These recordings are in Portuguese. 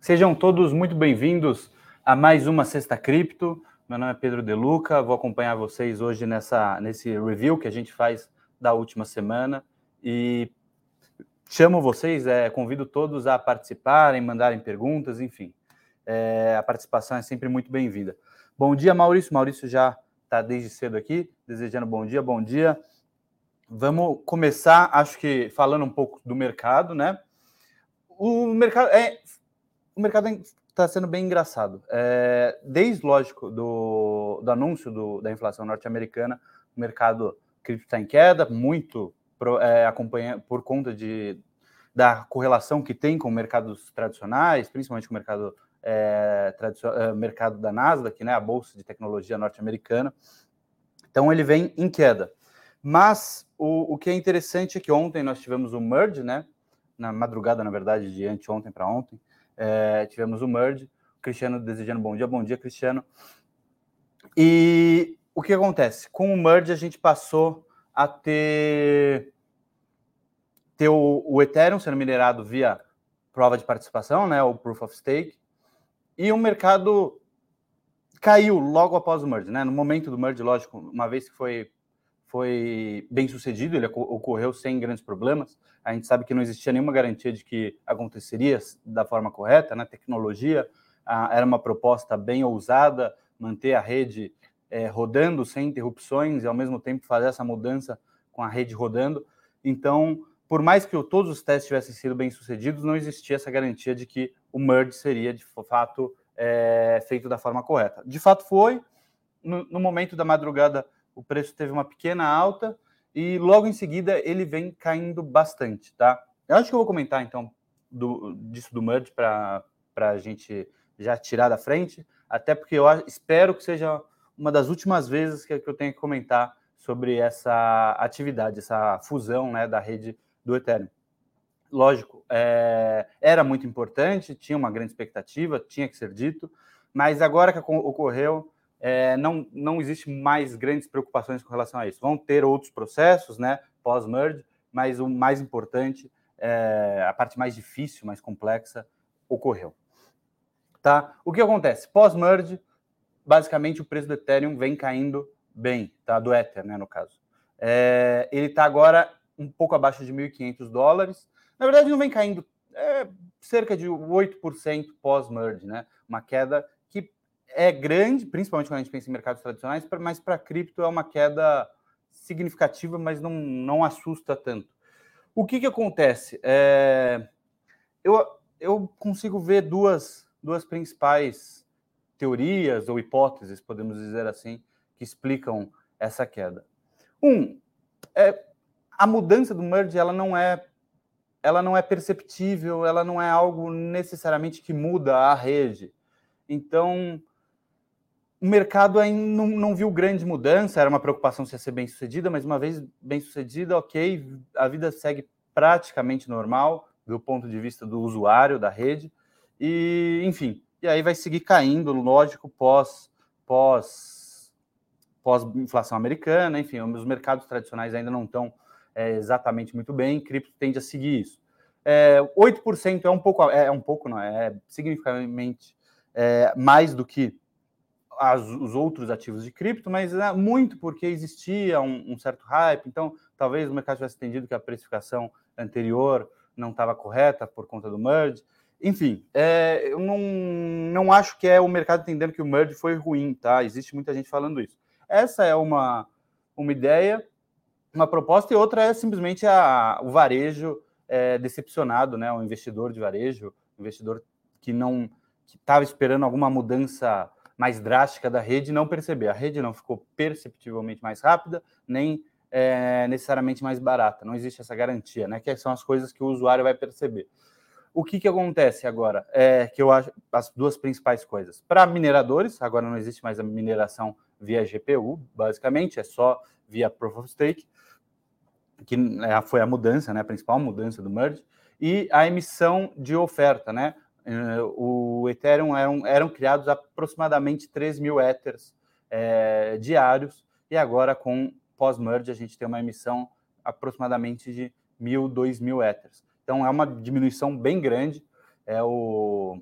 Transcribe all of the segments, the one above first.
Sejam todos muito bem-vindos a mais uma Sexta Cripto. Meu nome é Pedro Deluca, vou acompanhar vocês hoje nessa, nesse review que a gente faz da última semana e chamo vocês, é, convido todos a participarem, mandarem perguntas, enfim. É, a participação é sempre muito bem-vinda. Bom dia, Maurício. Maurício já está desde cedo aqui, desejando bom dia, bom dia. Vamos começar, acho que falando um pouco do mercado, né? O mercado é o mercado está sendo bem engraçado. É, desde, lógico, do, do anúncio do, da inflação norte-americana, o mercado cripto está em queda, muito pro, é, acompanha, por conta de, da correlação que tem com mercados tradicionais, principalmente com o mercado, é, é, mercado da Nasdaq, né, a bolsa de tecnologia norte-americana. Então, ele vem em queda. Mas o, o que é interessante é que ontem nós tivemos o merge, né, na madrugada, na verdade, de anteontem para ontem, é, tivemos o merge. O Cristiano desejando bom dia, bom dia, Cristiano. E o que acontece? Com o merge, a gente passou a ter, ter o, o Ethereum sendo minerado via prova de participação, né, o Proof of Stake, e o mercado caiu logo após o merge, né? No momento do merge, lógico, uma vez que foi foi bem sucedido, ele ocorreu sem grandes problemas. A gente sabe que não existia nenhuma garantia de que aconteceria da forma correta, na né? tecnologia era uma proposta bem ousada, manter a rede é, rodando sem interrupções e ao mesmo tempo fazer essa mudança com a rede rodando. Então, por mais que todos os testes tivessem sido bem sucedidos, não existia essa garantia de que o merge seria de fato é, feito da forma correta. De fato, foi. No, no momento da madrugada o preço teve uma pequena alta e logo em seguida ele vem caindo bastante, tá? Eu acho que eu vou comentar então do, disso do merge para a gente já tirar da frente, até porque eu espero que seja uma das últimas vezes que, eu tenho que comentar sobre essa atividade, essa fusão né, da rede do Ethereum. Lógico, é, era muito importante, tinha uma grande expectativa, tinha que ser dito, mas agora que ocorreu, é, não, não existe mais grandes preocupações com relação a isso. Vão ter outros processos, né, pós-merge, mas o mais importante, é, a parte mais difícil, mais complexa, ocorreu. Tá? O que acontece? Pós-merge, basicamente o preço do Ethereum vem caindo bem, tá? do Ether, né, no caso. É, ele está agora um pouco abaixo de 1.500 dólares. Na verdade, não vem caindo é, cerca de 8% pós-merge, né? Uma queda é grande, principalmente quando a gente pensa em mercados tradicionais, mas para cripto é uma queda significativa, mas não, não assusta tanto. O que, que acontece? É, eu, eu consigo ver duas, duas principais teorias ou hipóteses, podemos dizer assim, que explicam essa queda. Um, é, a mudança do merge ela não é ela não é perceptível, ela não é algo necessariamente que muda a rede. Então, o mercado ainda não, não, viu grande mudança, era uma preocupação se ia ser bem sucedida, mas uma vez bem sucedida, ok, a vida segue praticamente normal do ponto de vista do usuário da rede, e enfim, e aí vai seguir caindo, lógico, pós pós pós inflação americana, enfim, os mercados tradicionais ainda não estão é, exatamente muito bem, cripto tende a seguir isso. É, 8% é um pouco, é, é um pouco, não é, significativamente é, mais do que as, os outros ativos de cripto, mas é muito porque existia um, um, certo hype, então talvez o mercado tivesse entendido que a precificação anterior não estava correta por conta do merge. Enfim, é, eu não, não acho que é o mercado entendendo que o merge foi ruim, tá? Existe muita gente falando isso. Essa é uma, uma ideia, uma proposta, e outra é simplesmente a, o varejo é, decepcionado, né? O investidor de varejo, investidor que não que estava esperando alguma mudança mais drástica da rede não perceber. A rede não ficou perceptivelmente mais rápida, nem é, necessariamente mais barata. Não existe essa garantia, né? Que são as coisas que o usuário vai perceber. O que, que acontece agora? É que eu acho as duas principais coisas. Para mineradores, agora não existe mais a mineração via GPU, basicamente, é só via Proof of Stake, que é, foi a mudança, né? A principal mudança do merge, e a emissão de oferta, né? Eh, o Ethereum eram, eram criados aproximadamente 3 mil Ethers é, diários, e agora com pós-merge a gente tem uma emissão aproximadamente de mil, dois mil Ethers. Então é uma diminuição bem grande. É o,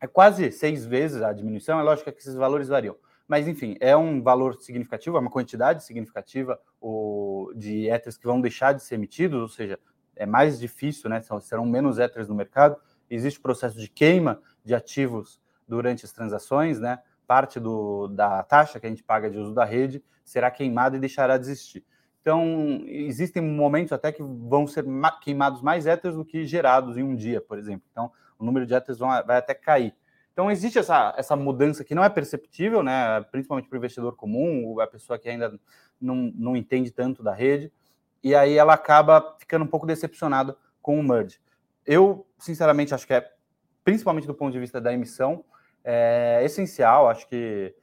é quase seis vezes a diminuição. É lógico que esses valores variam. Mas, enfim, é um valor significativo, é uma quantidade significativa o, de éteres que vão deixar de ser emitidos, ou seja, é mais difícil, né? Serão menos éteres no mercado. Existe processo de queima de ativos durante as transações, né? Parte do, da taxa que a gente paga de uso da rede será queimada e deixará de existir. Então, existem momentos até que vão ser queimados mais éteres do que gerados em um dia, por exemplo. Então, o número de éteres vai até cair. Então, existe essa, essa mudança que não é perceptível, né? principalmente para o investidor comum, a pessoa que ainda não, não entende tanto da rede, e aí ela acaba ficando um pouco decepcionada com o merge. Eu, sinceramente, acho que é, principalmente do ponto de vista da emissão, é essencial. Acho que,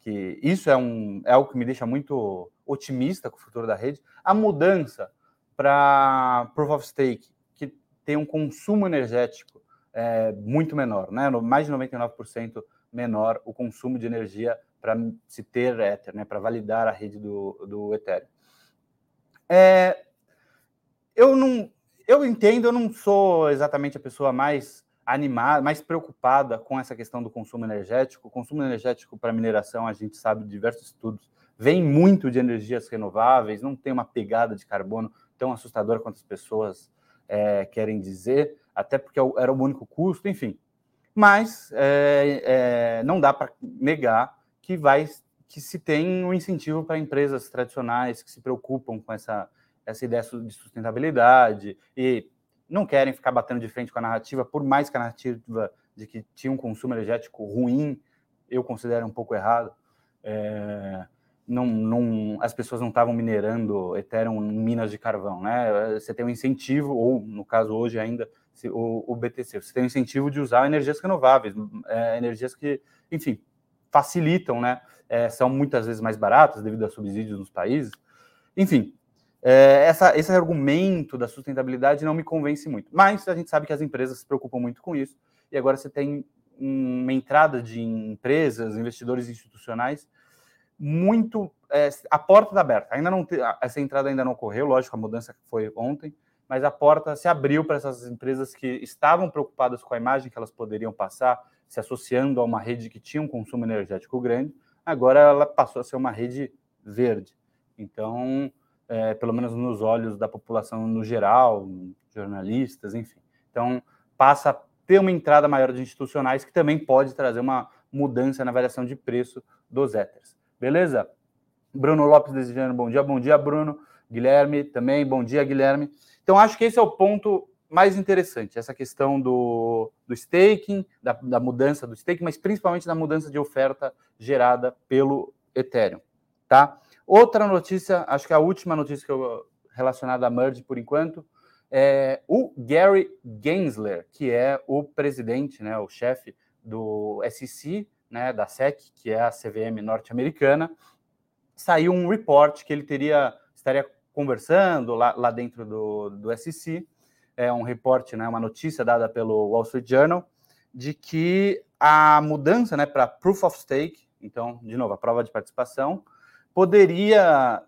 que isso é, um, é algo que me deixa muito otimista com o futuro da rede. A mudança para Proof of Stake, que tem um consumo energético é, muito menor, né? mais de 99% menor o consumo de energia para se ter Ether, né? para validar a rede do, do Ethereum. É, eu não, eu entendo, eu não sou exatamente a pessoa mais animada, mais preocupada com essa questão do consumo energético. O consumo energético para mineração, a gente sabe de diversos estudos, vem muito de energias renováveis, não tem uma pegada de carbono tão assustadora quanto as pessoas é, querem dizer até porque é era o único custo, enfim. Mas é, é, não dá para negar que vai que se tem um incentivo para empresas tradicionais que se preocupam com essa, essa ideia de sustentabilidade e não querem ficar batendo de frente com a narrativa, por mais que a narrativa de que tinha um consumo energético ruim, eu considero um pouco errado. É, não, não, as pessoas não estavam minerando Ethereum em minas de carvão, né? Você tem um incentivo, ou no caso hoje ainda, o, o BTC. Você tem o incentivo de usar energias renováveis, é, energias que, enfim, facilitam, né? É, são muitas vezes mais baratas devido a subsídios nos países. Enfim, é, essa, esse argumento da sustentabilidade não me convence muito. Mas a gente sabe que as empresas se preocupam muito com isso. E agora você tem uma entrada de empresas, investidores institucionais muito é, a porta aberta. Ainda não essa entrada ainda não ocorreu, lógico, a mudança foi ontem, mas a porta se abriu para essas empresas que estavam preocupadas com a imagem que elas poderiam passar, se associando a uma rede que tinha um consumo energético grande, agora ela passou a ser uma rede verde. Então, é, pelo menos nos olhos da população no geral, jornalistas, enfim. Então, passa a ter uma entrada maior de institucionais que também pode trazer uma mudança na variação de preço dos éteres. Beleza? Bruno Lopes desejando bom dia. Bom dia, Bruno. Guilherme também. Bom dia, Guilherme. Então, acho que esse é o ponto mais interessante, essa questão do, do staking, da, da mudança do staking, mas principalmente da mudança de oferta gerada pelo Ethereum, tá? Outra notícia, acho que a última notícia que eu, relacionada a merge por enquanto, é o Gary Gensler, que é o presidente, né, o chefe do SEC, né, da SEC, que é a CVM norte-americana, saiu um report que ele teria estaria conversando lá, lá dentro do, do SEC, é um reporte, né, uma notícia dada pelo Wall Street Journal, de que a mudança né, para Proof of Stake, então, de novo, a prova de participação, poderia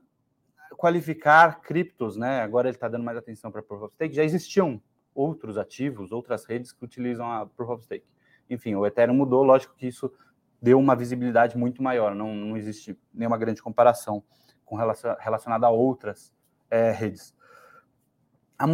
qualificar criptos, né? Agora ele está dando mais atenção para Proof of Stake. Já existiam outros ativos, outras redes que utilizam a Proof of Stake. Enfim, o Ethereum mudou, lógico que isso deu uma visibilidade muito maior, não, não existe nenhuma grande comparação com relação, relacionada a outras é, redes. A,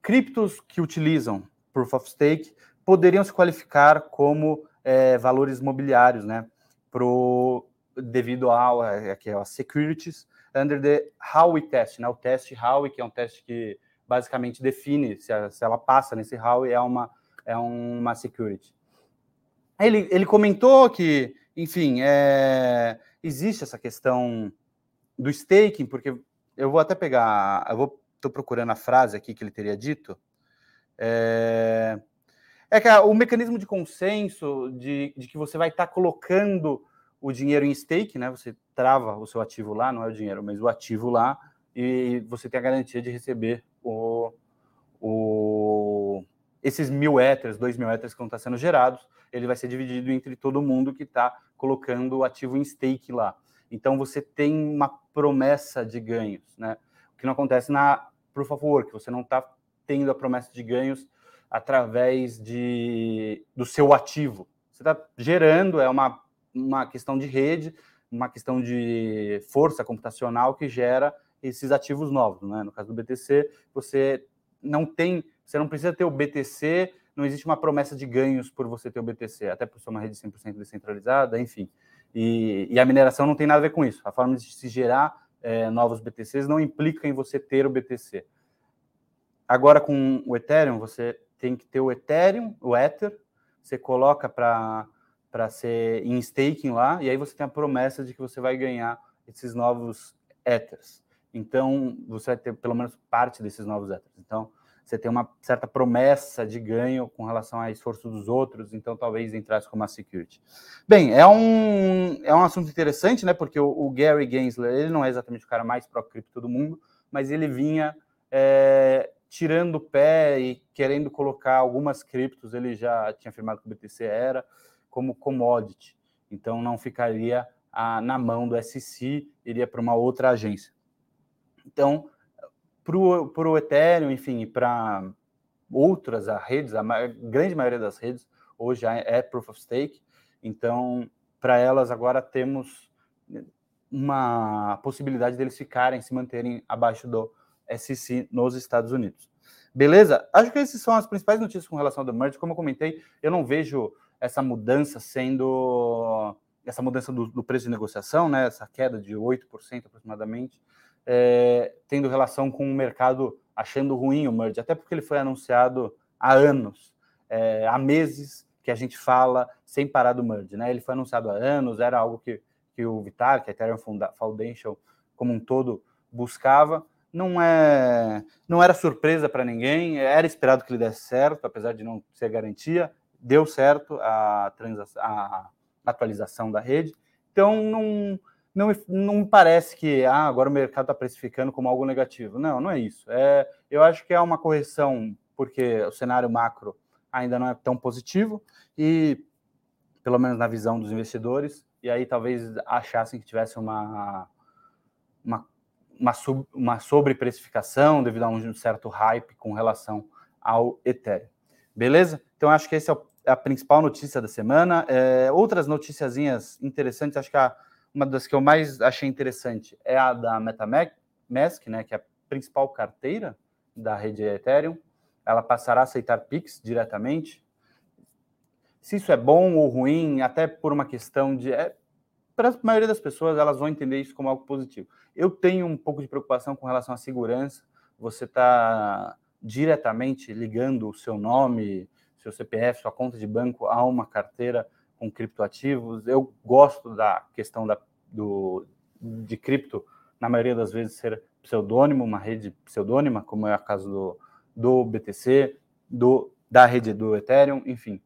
criptos que utilizam Proof of Stake poderiam se qualificar como é, valores mobiliários, né? Pro, devido ao aqui, as securities under the Howey test, né? O teste Howey, que é um teste que basicamente define se, a, se ela passa nesse Howey é uma é uma security. Ele, ele comentou que, enfim, é, existe essa questão do staking, porque eu vou até pegar, eu vou, estou procurando a frase aqui que ele teria dito. É, é que o mecanismo de consenso de, de que você vai estar tá colocando o dinheiro em stake, né? Você trava o seu ativo lá, não é o dinheiro, mas o ativo lá, e você tem a garantia de receber o, o, esses mil éteres, dois mil éteres que estar sendo gerados, ele vai ser dividido entre todo mundo que está colocando o ativo em stake lá. Então você tem uma promessa de ganhos, né? O que não acontece na Proof of Work, você não está tendo a promessa de ganhos através de, do seu ativo. Você está gerando, é uma, uma questão de rede, uma questão de força computacional que gera esses ativos novos. Né? No caso do BTC, você não tem, você não precisa ter o BTC, não existe uma promessa de ganhos por você ter o BTC, até por ser uma rede 100% descentralizada, enfim. E, e, a mineração não tem nada a ver com isso. A forma de se gerar é, novos BTCs não implica em você ter o BTC. Agora, com o Ethereum, você tem que ter o Ethereum, o Ether, você coloca para para ser em staking lá, e aí você tem a promessa de que você vai ganhar esses novos Ethers. Então, você vai ter pelo menos parte desses novos Ethers. Então, você tem uma certa promessa de ganho com relação ao esforço dos outros, então talvez entrasse como uma security. Bem, é um, é um assunto interessante, né? Porque o, o Gary Gensler, ele não é exatamente o cara mais pró-cripto do mundo, mas ele vinha é, tirando o pé e querendo colocar algumas criptos, ele já tinha afirmado que o BTC era, como commodity. Então não ficaria a, na mão do SEC, iria para uma outra agência. Então, para o Ethereum, enfim, para outras redes, a grande maioria das redes hoje é Proof of Stake. Então, para elas agora temos uma possibilidade deles ficarem, se manterem abaixo do SEC nos Estados Unidos. Beleza? Acho que essas são as principais notícias com relação ao The Merge. Como eu comentei, eu não vejo essa mudança sendo essa mudança do, do preço de negociação, né, essa queda de 8% aproximadamente, é, tendo relação com o mercado achando ruim o merge, até porque ele foi anunciado há anos, é, há meses que a gente fala sem parar do merge, né? Ele foi anunciado há anos, era algo que, que o Vitar, que a Ethereum Foundation como um todo buscava, não é não era surpresa para ninguém, era esperado que ele desse certo, apesar de não ser garantia, deu certo a, a atualização da rede. Então não não, não parece que ah, agora o mercado está precificando como algo negativo. Não, não é isso. É, eu acho que é uma correção porque o cenário macro ainda não é tão positivo e pelo menos na visão dos investidores, e aí talvez achassem que tivesse uma, uma uma, sub, uma sobreprecificação devido a um certo hype com relação ao Ethereum. Beleza? Então, acho que essa é a principal notícia da semana. É, outras noticiazinhas interessantes, acho que a, uma das que eu mais achei interessante é a da MetaMask, né, que é a principal carteira da rede Ethereum. Ela passará a aceitar Pix diretamente. Se isso é bom ou ruim, até por uma questão de. É, para a maioria das pessoas, elas vão entender isso como algo positivo. Eu tenho um pouco de preocupação com relação à segurança. Você está diretamente ligando o seu nome, seu CPF, sua conta de banco a uma carteira com criptoativos. Eu gosto da questão da, do, de cripto, na maioria das vezes, ser pseudônimo, uma rede pseudônima, como é o caso do, do BTC, do, da rede do Ethereum, enfim.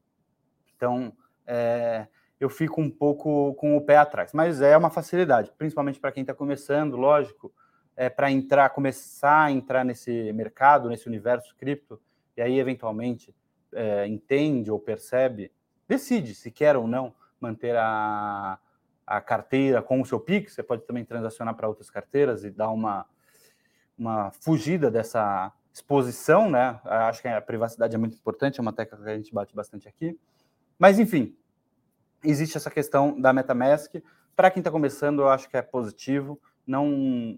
Então, é, eu fico um pouco com o pé atrás. Mas é uma facilidade, principalmente para quem está começando, lógico, é, para entrar, começar a entrar nesse mercado, nesse universo cripto, e aí eventualmente é, entende ou percebe, decide se quer ou não manter a, a carteira com o seu Pix. Você pode também transacionar para outras carteiras e dar uma, uma fugida dessa exposição, né? Acho que a privacidade é muito importante, é uma tecla que a gente bate bastante aqui. Mas, enfim, existe essa questão da MetaMask. Para quem está começando, eu acho que é positivo. Não,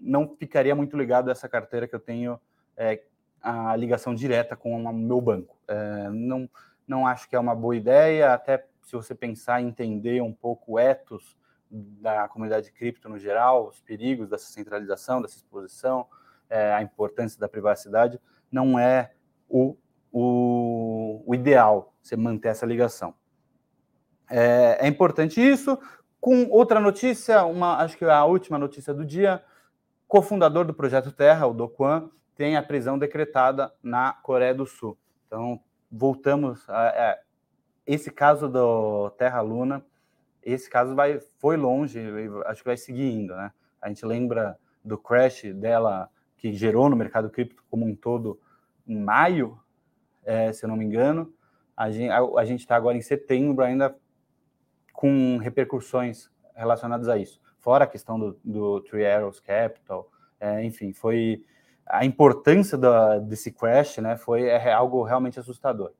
não ficaria muito ligado a essa carteira que eu tenho é, a ligação direta com o meu banco. É, não, não acho que é uma boa ideia, até se você pensar em entender um pouco o ethos da comunidade cripto no geral, os perigos dessa centralização, dessa exposição, é, a importância da privacidade, não é o, o, o ideal você manter essa ligação. É, é importante isso. Com outra notícia, uma, acho que a última notícia do dia, cofundador do Projeto Terra, o Do Kwan, tem a prisão decretada na Coreia do Sul. Então, voltamos a, a esse caso do Terra Luna, esse caso vai, foi longe, acho que vai seguir indo, né? A gente lembra do crash dela que gerou no mercado cripto como um todo em maio, é, se eu não me engano. A gente está agora em setembro, ainda com repercussões relacionadas a isso. Fora a questão do, do Three Arrows Capital, é, enfim, foi a importância da, desse crash, né? Foi é algo realmente assustador.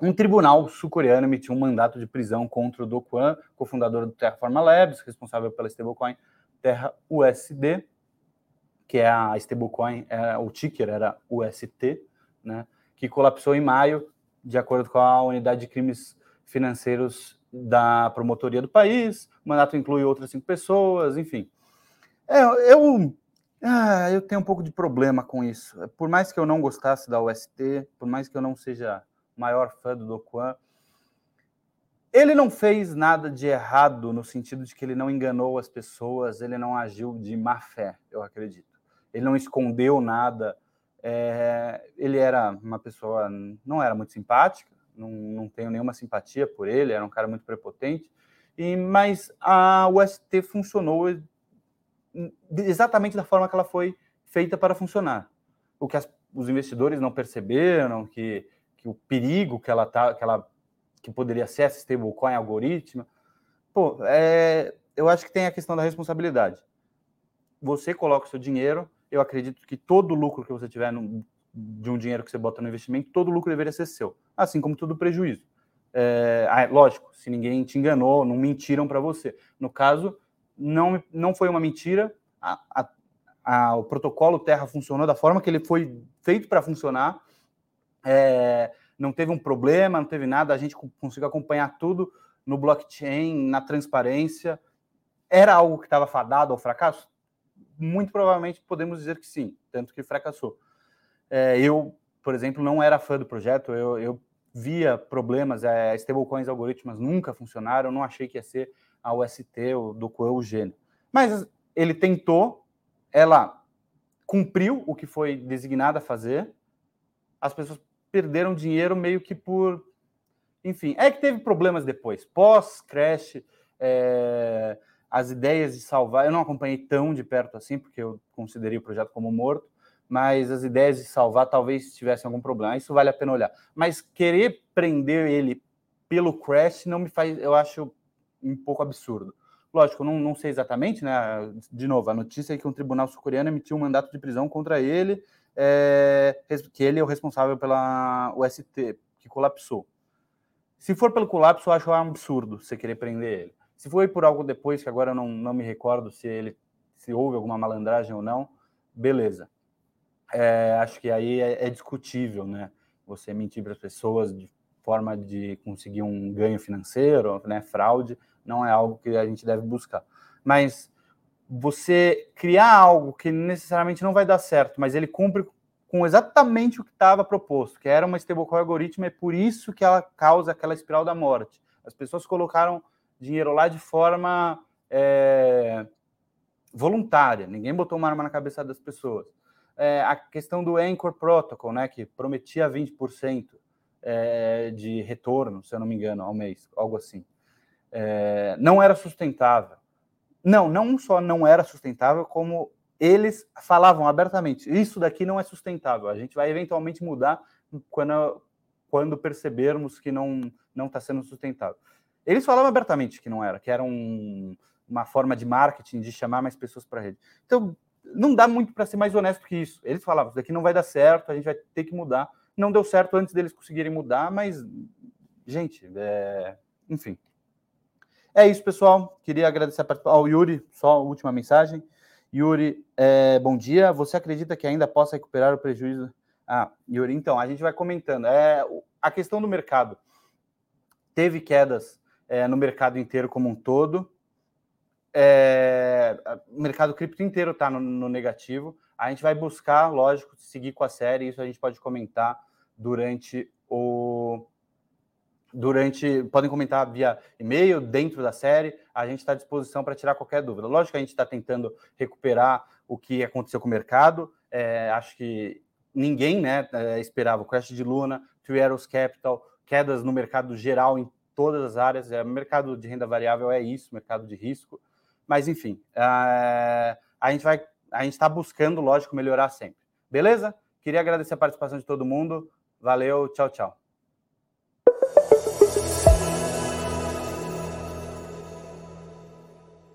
um tribunal sul-coreano emitiu um mandato de prisão contra o Do Kwon, cofundador do Terraforma Labs, responsável pela stablecoin Terra USD, que é a stablecoin, é, o ticker era UST, né, que colapsou em maio, de acordo com a unidade de crimes financeiros da promotoria do país. O mandato inclui outras cinco pessoas, enfim. É, eu, ah, eu tenho um pouco de problema com isso. Por mais que eu não gostasse da UST, por mais que eu não seja maior fã do Dokuan. Ele não fez nada de errado no sentido de que ele não enganou as pessoas, ele não agiu de má fé, eu acredito. Ele não escondeu nada. É, ele era uma pessoa, não era muito simpática, não, não tenho nenhuma simpatia por ele, era um cara muito prepotente. E, mas a UST funcionou exatamente da forma que ela foi feita para funcionar. O que as, os investidores não perceberam, que que o perigo que ela tá, que ela que poderia ser essa stablecoin algoritmo. Pô, é, eu acho que tem a questão da responsabilidade. Você coloca o seu dinheiro, eu acredito que todo lucro que você tiver no, de um dinheiro que você bota no investimento, todo lucro deveria ser seu, assim como todo prejuízo. É, lógico, se ninguém te enganou, não mentiram para você. No caso, não, não foi uma mentira, a, a, a, o protocolo Terra funcionou da forma que ele foi feito para funcionar, é, não teve um problema, não teve nada, a gente conseguiu acompanhar tudo no blockchain, na transparência. Era algo que estava fadado ao fracasso? Muito provavelmente podemos dizer que sim, tanto que fracassou. É, eu, por exemplo, não era fã do projeto, eu, eu via problemas, é, stablecoins algoritmos nunca funcionaram, não achei que ia ser a UST ou do Coel o gênio. Mas ele tentou, ela cumpriu o que foi designada a fazer, as pessoas perderam dinheiro meio que por. Enfim, é que teve problemas depois. Pós-crash, é, as ideias de salvar. Eu não acompanhei tão de perto assim, porque eu considerei o projeto como morto, mas as ideias de salvar talvez tivessem algum problema. Isso vale a pena olhar. Mas querer prender ele pelo crash não me faz. Eu acho um pouco absurdo. Lógico, não, não sei exatamente, né? De novo, a notícia é que um tribunal sul-coreano emitiu um mandato de prisão contra ele é, que ele é o responsável pela UST, que colapsou. Se for pelo colapso, eu acho um absurdo você querer prender ele. Se foi por algo depois, que agora eu não, não me recordo se ele se houve alguma malandragem ou não, beleza. É, acho que aí é, é, discutível, né? Você mentir para as pessoas forma de conseguir um ganho financeiro, né? Fraude, não é algo que a gente deve buscar. Mas você criar algo que necessariamente não vai dar certo, mas ele cumpre com exatamente o que estava proposto, que era uma stablecoin algoritmo, é por isso que ela causa aquela espiral da morte. As pessoas colocaram dinheiro lá de forma é, voluntária, ninguém botou uma arma na cabeça das pessoas. É, a questão do Anchor Protocol, né, que prometia 20% é, de retorno, se eu não me engano, ao mês, algo assim. É, não era sustentável. Não, não só não era sustentável, como eles falavam abertamente: isso daqui não é sustentável, a gente vai eventualmente mudar quando, quando percebermos que não não está sendo sustentável. Eles falavam abertamente que não era, que era um, uma forma de marketing de chamar mais pessoas para a rede. Então, não dá muito para ser mais honesto que isso. Eles falavam: isso daqui não vai dar certo, a gente vai ter que mudar. Não deu certo antes deles conseguirem mudar, mas, gente, é... enfim. É isso, pessoal. Queria agradecer. Ao Yuri, só a última mensagem. Yuri, é, bom dia. Você acredita que ainda possa recuperar o prejuízo? Ah, Yuri, então, a gente vai comentando. É, a questão do mercado. Teve quedas é, no mercado inteiro como um todo. É, o mercado cripto inteiro está no, no negativo. A gente vai buscar, lógico, seguir com a série. Isso a gente pode comentar durante o, durante. Podem comentar via e-mail, dentro da série. A gente está à disposição para tirar qualquer dúvida. Lógico que a gente está tentando recuperar o que aconteceu com o mercado. É, acho que ninguém né, é, esperava o crash de Luna, Three Arrows Capital, quedas no mercado geral em todas as áreas. É, mercado de renda variável é isso, mercado de risco. Mas, enfim, é, a gente vai. A gente está buscando, lógico, melhorar sempre. Beleza? Queria agradecer a participação de todo mundo. Valeu, tchau, tchau.